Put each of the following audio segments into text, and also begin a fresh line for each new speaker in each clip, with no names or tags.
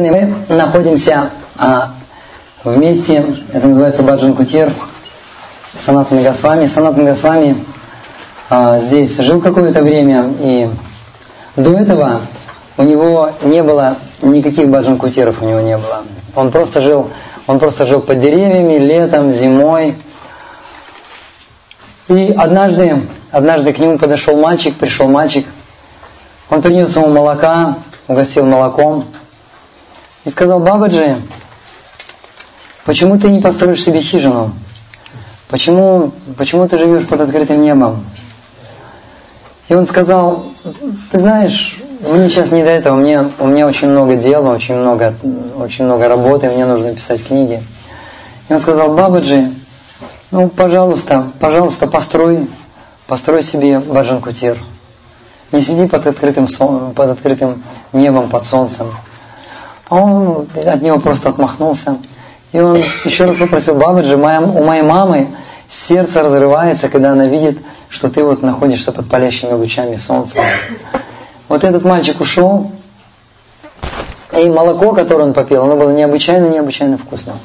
Мы находимся а, вместе, это называется Баджан Кутир, Санат Нагасвами. Санат Нагасвами а, здесь жил какое-то время, и до этого у него не было никаких Баджан Кутиров, у него не было. Он просто жил, он просто жил под деревьями, летом, зимой. И однажды, однажды к нему подошел мальчик, пришел мальчик, он принес ему молока, угостил молоком, и сказал, Бабаджи, почему ты не построишь себе хижину? Почему, почему ты живешь под открытым небом? И он сказал, ты знаешь, мне сейчас не до этого, мне, у меня очень много дел, очень много, очень много работы, мне нужно писать книги. И он сказал, Бабаджи, ну, пожалуйста, пожалуйста, построй, построй себе Баджан Кутир. Не сиди под открытым, под открытым небом, под солнцем. А он от него просто отмахнулся. И он еще раз попросил, Бабаджи, у моей мамы сердце разрывается, когда она видит, что ты вот находишься под палящими лучами солнца. Вот этот мальчик ушел, и молоко, которое он попил, оно было необычайно-необычайно вкусным.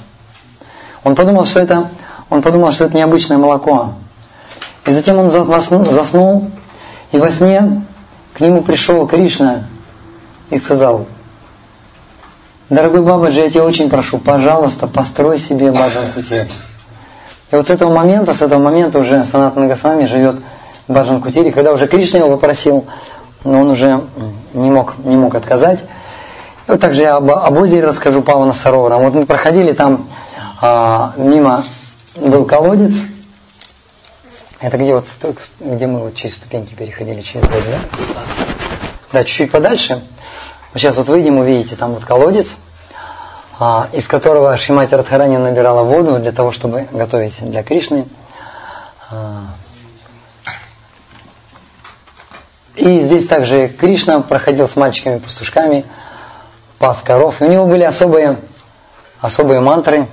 Он подумал, что это, он подумал, что это необычное молоко. И затем он заснул, и во сне к нему пришел Кришна и сказал, Дорогой Бабаджи, я тебя очень прошу, пожалуйста, построй себе Баджан Кутир. И вот с этого момента, с этого момента уже Санат Нагасвами живет в Баджан Кутире. Когда уже Кришна его попросил, но он уже не мог, не мог отказать. И вот также я об, об озере расскажу Павана Саровара. Вот мы проходили там, а, мимо был колодец. Это где вот где мы вот через ступеньки переходили, через воду, да? Да, чуть-чуть подальше. Сейчас вот выйдем, увидите, там вот колодец, из которого Шимати Радхарани набирала воду для того, чтобы готовить для Кришны. А. И здесь также Кришна проходил с мальчиками-пастушками, пас коров. И у него были особые, особые мантры.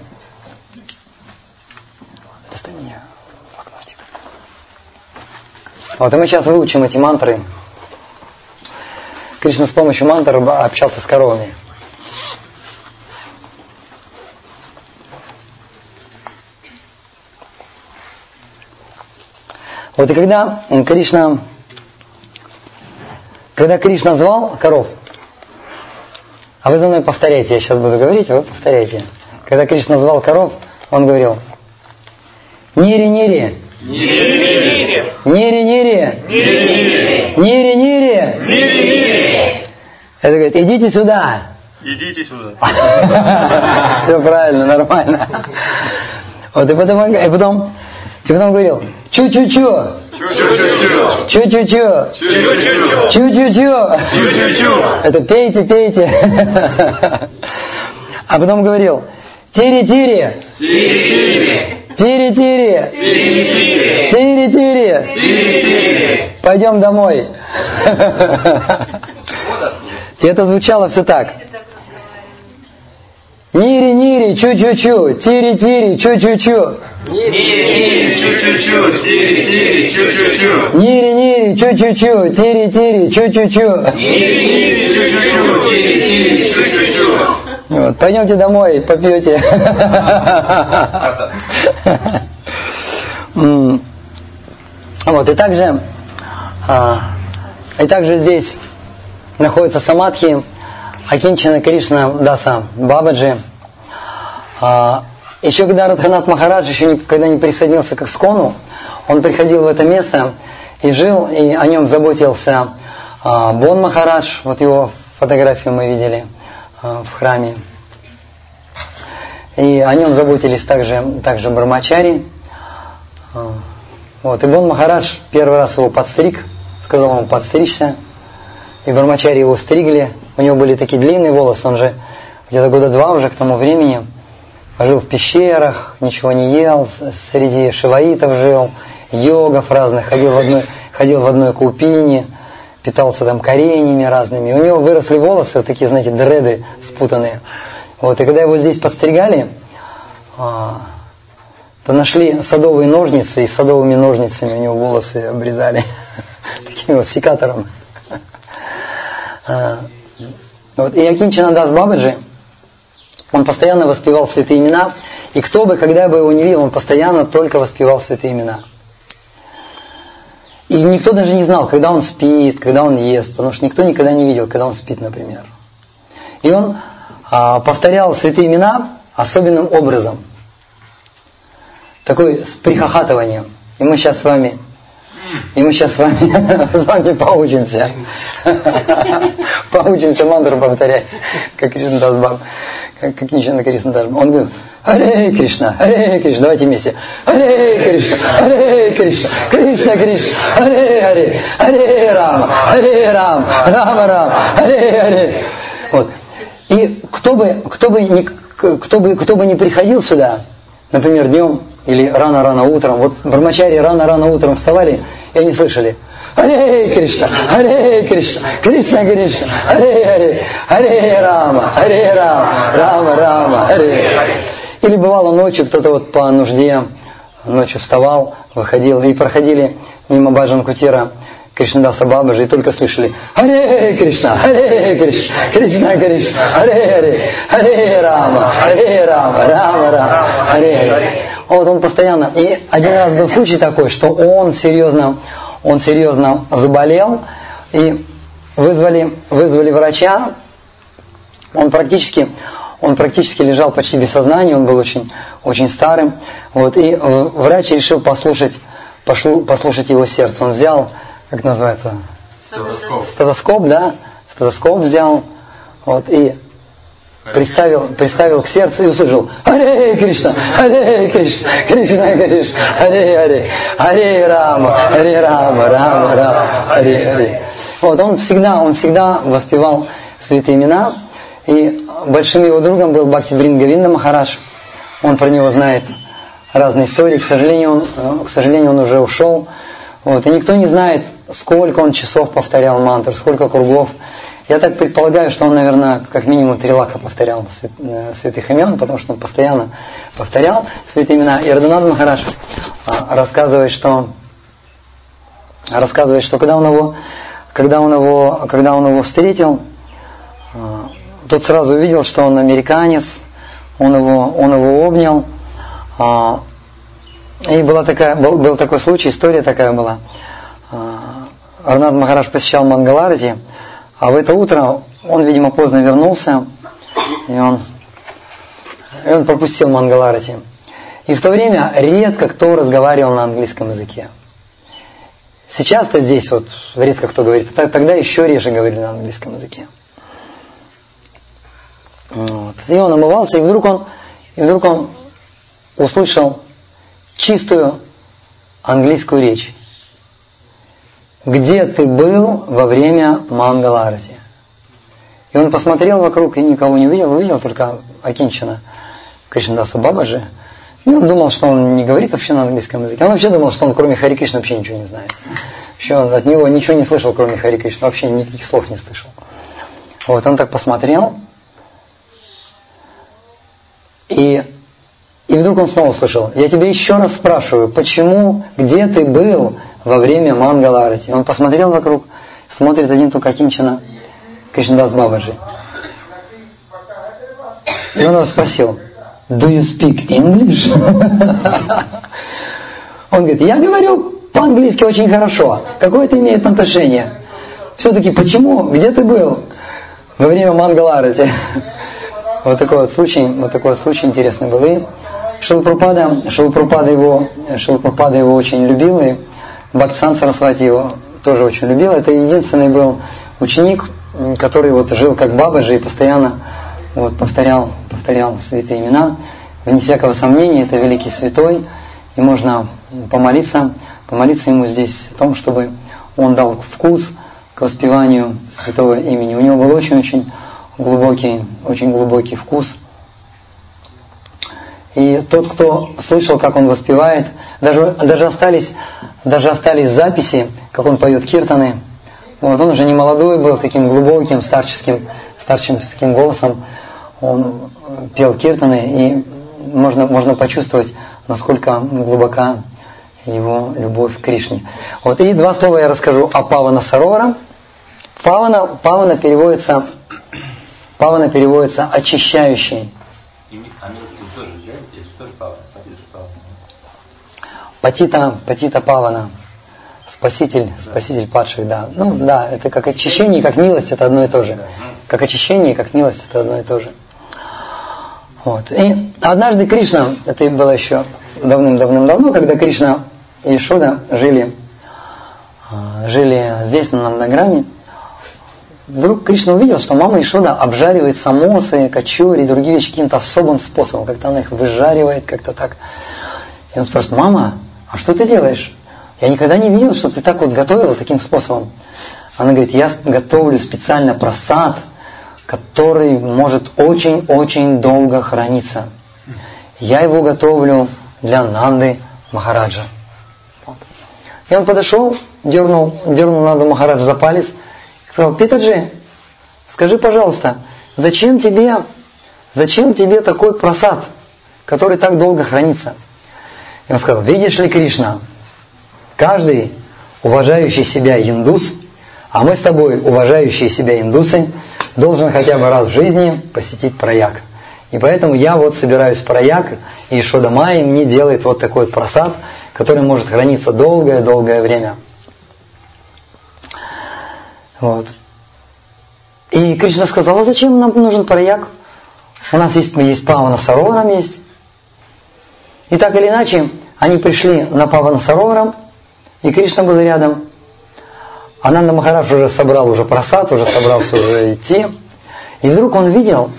Вот и мы сейчас выучим эти мантры Кришна с помощью мантр общался с коровами. Вот и когда Кришна, когда Кришна звал коров, а вы за мной повторяйте, я сейчас буду говорить, вы повторяйте. Когда Кришна звал коров, он говорил, Нири-нири, Нири-нири, Нири-нири, Нири-нири, Нири-нири, это говорит, идите сюда.
Идите сюда.
Все правильно, нормально. Вот и потом, и потом, и потом говорил, чу-чу-чу. Чу-чу-чу. Чу-чу-чу. Чу-чу-чу. Это пейте, пейте. А потом говорил, тири-тири. Тири-тири. Тири-тири. Тири-тири. Тири-тири. Пойдем домой. И это звучало все так. Нири-нири, чу-чу-чу, тири-тири, чу-чу-чу. Нири-нири, чу-чу-чу, тири-тири, чу-чу-чу. Нири-нири, чу-чу-чу, тири-тири, чу-чу-чу. Нири-нири, чу-чу-чу, тири-тири, чу-чу-чу. Вот, пойдемте домой, попьете. Вот, и также, а, и также здесь находится самадхи Акинчина Кришна Даса Бабаджи. А, еще когда Радханат Махарадж еще никогда не присоединился к Искону, он приходил в это место и жил, и о нем заботился а, Бон Махарадж, вот его фотографию мы видели а, в храме. И о нем заботились также, также Бармачари. Вот, и Бон Махарадж первый раз его подстриг, сказал ему подстричься. И Бармачари его стригли, у него были такие длинные волосы, он же где-то года два уже к тому времени жил в пещерах, ничего не ел, среди шиваитов жил, йогов разных, ходил в одной, ходил в одной купине, питался там кореньями разными. У него выросли волосы, такие, знаете, дреды спутанные. Вот, и когда его здесь подстригали, а, то нашли садовые ножницы, и садовыми ножницами у него волосы обрезали. Таким вот секатором. Вот, и Акинчанадас Бабаджи, Он постоянно воспевал святые имена, и кто бы, когда бы его не видел, он постоянно только воспевал святые имена. И никто даже не знал, когда он спит, когда он ест, потому что никто никогда не видел, когда он спит, например. И он а, повторял святые имена особенным образом. Такой с прихохатыванием. И мы сейчас с вами и мы сейчас с вами, с вами поучимся. Поучимся мантру повторять, как Кришна Баб, как Ничана Кришна Баб. Он говорит, Аре Кришна, Аре Кришна, давайте вместе. Аре Кришна, Аре Кришна, Кришна Кришна, Аре Аре, Аре Рама, Аре Рам, Рама Рам, Аре Аре. Вот. И кто бы, кто бы, не, кто бы, кто бы не приходил сюда, например, днем или рано-рано утром, вот брамачари рано-рано утром вставали, и они слышали Аре Кришна, Аре Кришна, Кришна Кришна, Аре Аре, Аре Рама, Аре Рама, Рама Рама, Аре. Или бывало ночью кто-то вот по нужде ночью вставал, выходил, и проходили мимо Баджан Кутира Кришнадаса Бабаджи и только слышали Аре Кришна, Аре Кришна, Кришна Кришна, Аре Аре, Аре Рама, Аре Рама, Рама Рама, Аре Аре. Вот он постоянно. И один раз был случай такой, что он серьезно, он серьезно заболел, и вызвали, вызвали врача. Он практически, он практически лежал почти без сознания, он был очень, очень старым. Вот, и врач решил послушать, пошел, послушать его сердце. Он взял, как называется? Стетоскоп. Стетоскоп, да. Стетоскоп взял. Вот, и приставил, приставил к сердцу и услышал Аре Кришна, Аре Кришна, Кришна Кришна, Аре Аре, Аре Рама, Аре Рама, Рама Рама, Аре Аре. Вот он всегда, он всегда воспевал святые имена, и большим его другом был Бхакти Брингавинда Махараш. Он про него знает разные истории. К сожалению, он, э, к сожалению, он уже ушел. Вот. И никто не знает, сколько он часов повторял мантр, сколько кругов. Я так предполагаю, что он, наверное, как минимум три лаха повторял э, святых имен, потому что он постоянно повторял святые имена. И Радунат Махараш а, рассказывает, что рассказывает, что когда он его, когда он его, когда он его встретил, а, тот сразу увидел, что он американец, он его, он его обнял. А, и была такая, был, был такой случай, история такая была. Арнад Махараш посещал Мангаларти, а в это утро он, видимо, поздно вернулся, и он, и он пропустил Мангаларати. И в то время редко кто разговаривал на английском языке. Сейчас-то здесь вот редко кто говорит, тогда еще реже говорили на английском языке. Вот. И он омывался, и вдруг он, и вдруг он услышал чистую английскую речь где ты был во время Мангаларти? И он посмотрел вокруг и никого не увидел, увидел только Акинчина Кришнадаса Бабаджи. И он думал, что он не говорит вообще на английском языке. Он вообще думал, что он кроме Хари Кришны вообще ничего не знает. Вообще он от него ничего не слышал, кроме Хари Кришны. Вообще никаких слов не слышал. Вот он так посмотрел. И, и вдруг он снова услышал. Я тебя еще раз спрашиваю, почему, где ты был во время Мангаларати. Он посмотрел вокруг, смотрит один только Кинчина Кришнадас Бабаджи. И он его спросил, do you speak English? Он говорит, я говорю по-английски очень хорошо. Какое это имеет отношение? Все-таки почему? Где ты был во время Мангаларати? Вот такой вот случай, вот такой вот случай интересный был. И Шилпрупада, Шилпрупада его, Шилпрупада его очень любил, и Бхактсан Сарасвати его тоже очень любил. Это единственный был ученик, который вот жил как бабаджи и постоянно вот, повторял, повторял святые имена. Вне всякого сомнения, это великий святой, и можно помолиться, помолиться ему здесь о том, чтобы он дал вкус к воспеванию святого имени. У него был очень-очень глубокий, очень глубокий вкус. И тот, кто слышал, как он воспевает, даже, даже остались даже остались записи, как он поет киртаны. Вот, он уже не молодой был, таким глубоким, старческим, старческим голосом. Он пел киртаны, и можно, можно почувствовать, насколько глубока его любовь к Кришне. Вот, и два слова я расскажу о Павана Сарора. Павана, Павана переводится, Павана переводится очищающий. Патита, Патита Павана, спаситель, спаситель падших, да. Ну да, это как очищение, как милость, это одно и то же. Как очищение, как милость, это одно и то же. Вот. И однажды Кришна, это было еще давным-давным-давно, когда Кришна и Ишуда жили, а, жили здесь, на Намнаграме, вдруг Кришна увидел, что мама Ишуда обжаривает самосы, качури и другие вещи каким-то особым способом, как-то она их выжаривает, как-то так. И он спрашивает, мама, а что ты делаешь? Я никогда не видел, чтобы ты так вот готовила таким способом. Она говорит, я готовлю специально просад, который может очень-очень долго храниться. Я его готовлю для Нанды Махараджа. И он подошел, дернул, дернул Нанду Махараджа за палец сказал, Питаджи, скажи, пожалуйста, зачем тебе, зачем тебе такой просад, который так долго хранится? И он сказал, видишь ли, Кришна, каждый уважающий себя индус, а мы с тобой уважающие себя индусы, должен хотя бы раз в жизни посетить прояк. И поэтому я вот собираюсь в прояк, и Шодамай мне делает вот такой вот просад, который может храниться долгое-долгое время. Вот. И Кришна сказал, а зачем нам нужен прояк? У нас есть, есть Павана Сароварам есть. И так или иначе, они пришли на Павана Сароварам, и Кришна был рядом. Ананда Махарадж уже собрал уже просад, уже собрался уже идти. И вдруг он видел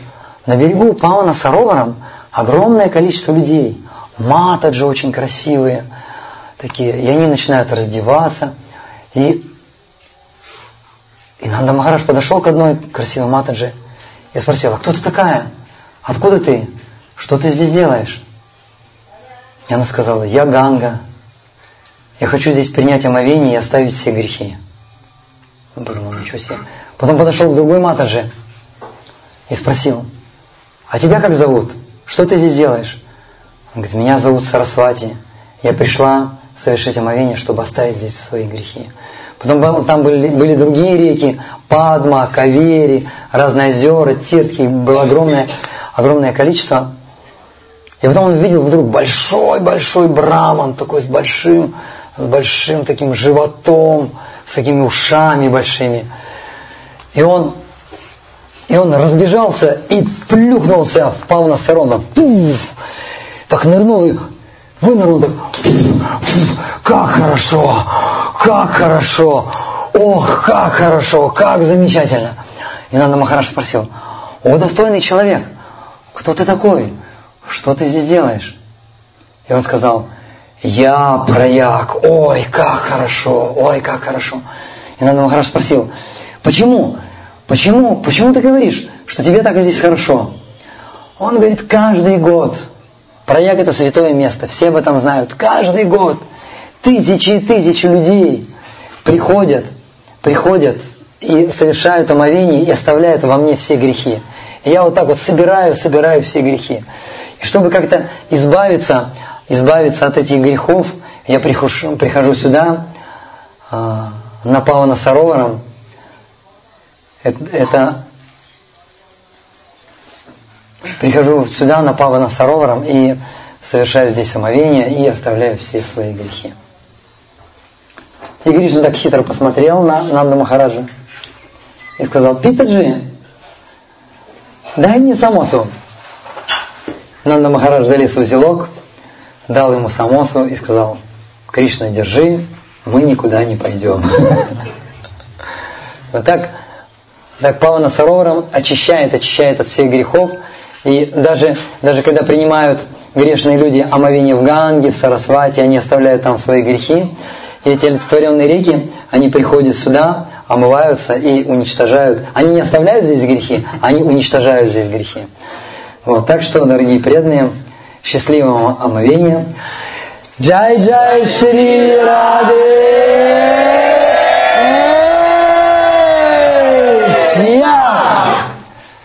на берегу Павана Сароваром огромное количество людей. Матаджи очень красивые такие. И они начинают раздеваться. И, и Нанда Махарадж подошел к одной красивой Матаджи и спросил, а кто ты такая? Откуда ты? Что ты здесь делаешь? И она сказала, я Ганга. Я хочу здесь принять омовение и оставить все грехи. Он подумал, ничего себе. Потом подошел к другой Матаджи и спросил, а тебя как зовут? Что ты здесь делаешь? Он говорит, меня зовут Сарасвати. Я пришла совершить омовение, чтобы оставить здесь свои грехи. Потом там были, были другие реки, Падма, Кавери, разные озера, Тиртхи, было огромное, огромное количество. И потом он видел вдруг большой-большой браман, такой с большим, с большим таким животом, с такими ушами большими. И он, и он разбежался и плюхнулся, впал на сторону. Пуф! Так нырнул и вынырнул. Так, как хорошо! Как хорошо! Ох, как хорошо! Как замечательно! И Нанда Махараш спросил, о, достойный человек, кто ты такой? Что ты здесь делаешь? И он сказал, я прояк, ой, как хорошо, ой, как хорошо. И Нанда Махараш спросил, почему? Почему? Почему ты говоришь, что тебе так и здесь хорошо? Он говорит, каждый год. Прояк это святое место, все об этом знают. Каждый год тысячи и тысячи людей приходят, приходят и совершают омовение и оставляют во мне все грехи. И я вот так вот собираю, собираю все грехи. И чтобы как-то избавиться избавиться от этих грехов, я прихожу, прихожу сюда, э, на Сароваром. Это, это прихожу сюда на Павана Сароваром и совершаю здесь омовение и оставляю все свои грехи. И Гришна так хитро посмотрел на Нанда Махараджа и сказал, Питаджи, дай мне самосу. Нанда Махарадж залез в узелок, дал ему самосу и сказал, Кришна, держи, мы никуда не пойдем. Вот так, так Павана Сарорам очищает, очищает от всех грехов. И даже, даже когда принимают грешные люди омовение в Ганге, в Сарасвати, они оставляют там свои грехи. И эти олицетворенные реки, они приходят сюда, омываются и уничтожают. Они не оставляют здесь грехи, они уничтожают здесь грехи. Вот, так что, дорогие преданные, счастливого омовения. Джай Джай Шри Раде